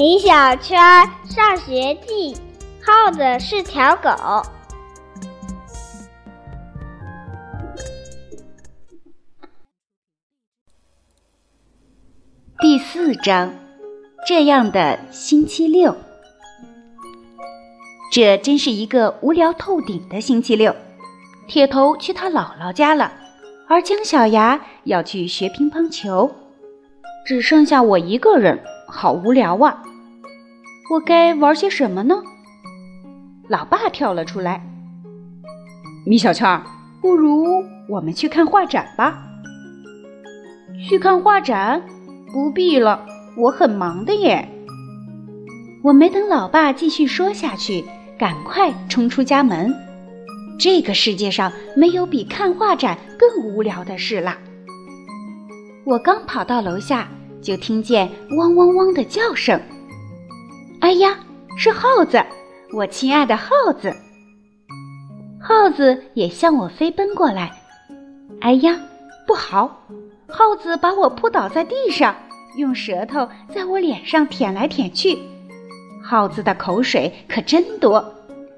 李小圈上学记：耗子是条狗。第四章，这样的星期六，这真是一个无聊透顶的星期六。铁头去他姥姥家了，而姜小牙要去学乒乓球，只剩下我一个人，好无聊啊！我该玩些什么呢？老爸跳了出来：“米小圈，不如我们去看画展吧。”去看画展。不必了，我很忙的耶。我没等老爸继续说下去，赶快冲出家门。这个世界上没有比看画展更无聊的事啦。我刚跑到楼下，就听见汪汪汪的叫声。哎呀，是耗子！我亲爱的耗子！耗子也向我飞奔过来。哎呀，不好！耗子把我扑倒在地上，用舌头在我脸上舔来舔去。耗子的口水可真多，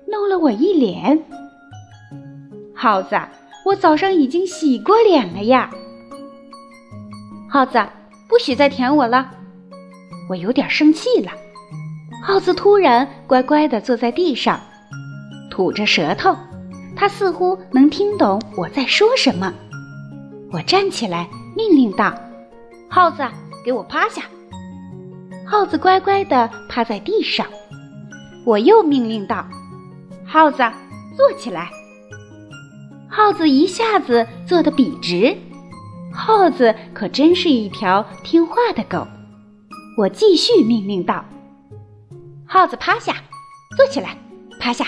弄了我一脸。耗子，我早上已经洗过脸了呀。耗子，不许再舔我了，我有点生气了。耗子突然乖乖地坐在地上，吐着舌头，它似乎能听懂我在说什么。我站起来。命令道：“耗子，给我趴下！”耗子乖乖地趴在地上。我又命令道：“耗子，坐起来！”耗子一下子坐得笔直。耗子可真是一条听话的狗。我继续命令道：“耗子，趴下，坐起来，趴下，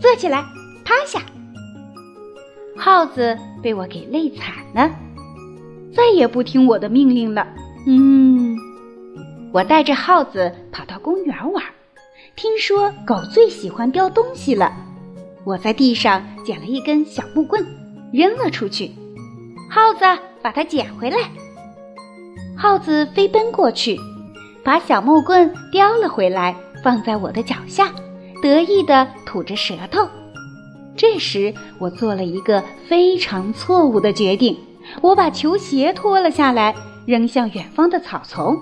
坐起来，趴下。”耗子被我给累惨了。再也不听我的命令了。嗯，我带着耗子跑到公园玩，听说狗最喜欢叼东西了。我在地上捡了一根小木棍，扔了出去。耗子，把它捡回来。耗子飞奔过去，把小木棍叼了回来，放在我的脚下，得意地吐着舌头。这时，我做了一个非常错误的决定。我把球鞋脱了下来，扔向远方的草丛，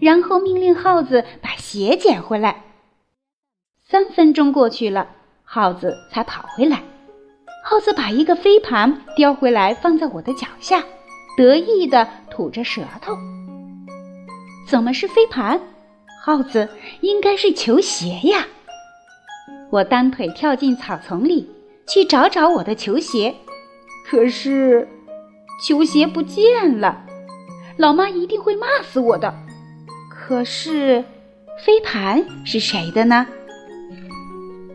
然后命令耗子把鞋捡回来。三分钟过去了，耗子才跑回来。耗子把一个飞盘叼回来，放在我的脚下，得意地吐着舌头。怎么是飞盘？耗子应该是球鞋呀！我单腿跳进草丛里，去找找我的球鞋，可是。球鞋不见了，老妈一定会骂死我的。可是，飞盘是谁的呢？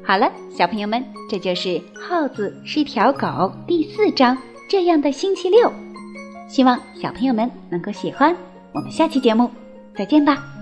好了，小朋友们，这就是《耗子是一条狗》第四章这样的星期六。希望小朋友们能够喜欢。我们下期节目再见吧。